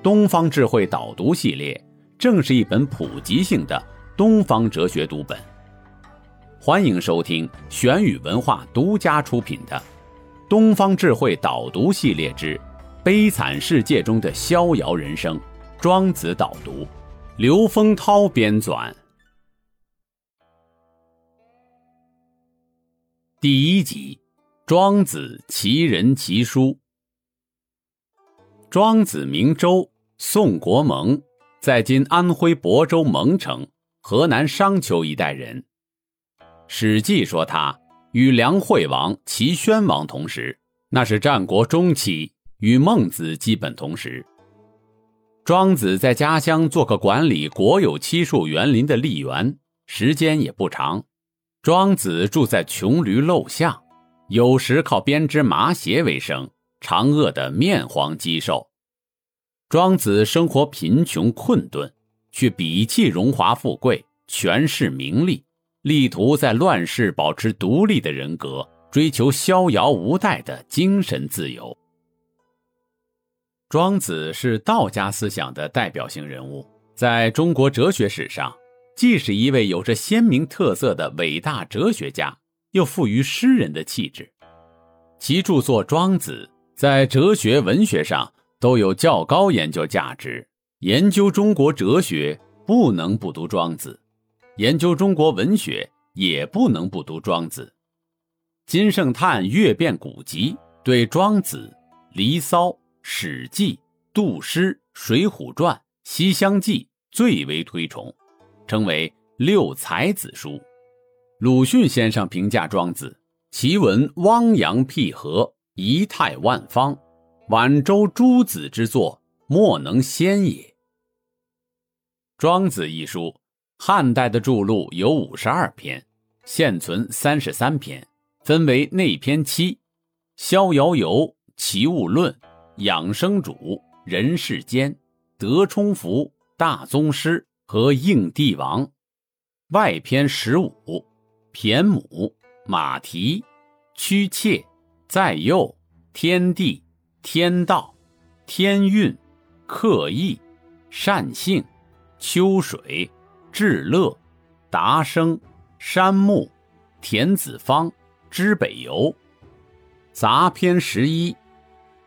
东方智慧导读系列正是一本普及性的东方哲学读本。欢迎收听玄宇文化独家出品的《东方智慧导读系列之悲惨世界中的逍遥人生》——庄子导读，刘丰涛编纂。第一集。庄子其人其书。庄子名周，宋国蒙，在今安徽亳州蒙城（河南商丘一带）人。《史记》说他与梁惠王、齐宣王同时，那是战国中期，与孟子基本同时。庄子在家乡做个管理国有漆树园林的吏员，时间也不长。庄子住在穷驴陋巷。有时靠编织麻鞋为生，常饿得面黄肌瘦。庄子生活贫穷困顿，却鄙弃荣华富贵、权势名利，力图在乱世保持独立的人格，追求逍遥无待的精神自由。庄子是道家思想的代表性人物，在中国哲学史上，既是一位有着鲜明特色的伟大哲学家。又富于诗人的气质，其著作《庄子》在哲学文学上都有较高研究价值。研究中国哲学不能不读庄子，研究中国文学也不能不读庄子。金圣叹阅遍古籍，对庄子、《离骚》《史记》《杜诗》《水浒传》《西厢记》最为推崇，称为六才子书。鲁迅先生评价庄子：“其文汪洋辟合，仪态万方，晚周诸子之作，莫能先也。”《庄子》一书，汉代的著录有五十二篇，现存三十三篇，分为内篇七：逍遥游、齐物论、养生主、人世间、德充福、大宗师和应帝王；外篇十五。骈母、马蹄、屈妾、在右、天地、天道、天运、刻意、善性、秋水、至乐、达生、山木、田子方、知北游。杂篇十一：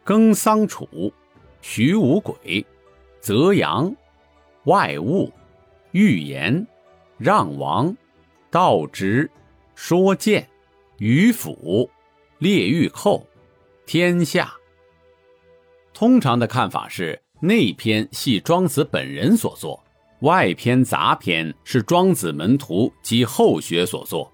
耕桑楚、徐无鬼、泽阳、外物、预言、让王、道直。说剑、鱼府、列玉寇、天下。通常的看法是，内篇系庄子本人所作，外篇杂篇是庄子门徒及后学所作。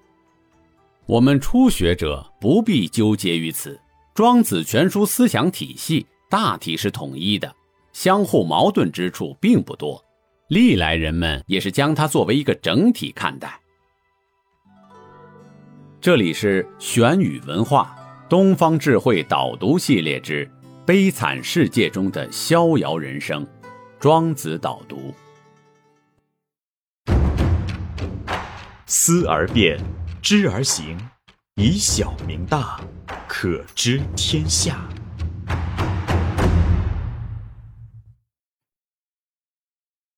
我们初学者不必纠结于此。庄子全书思想体系大体是统一的，相互矛盾之处并不多。历来人们也是将它作为一个整体看待。这里是玄宇文化东方智慧导读系列之《悲惨世界中的逍遥人生》，庄子导读。思而变，知而行，以小明大，可知天下。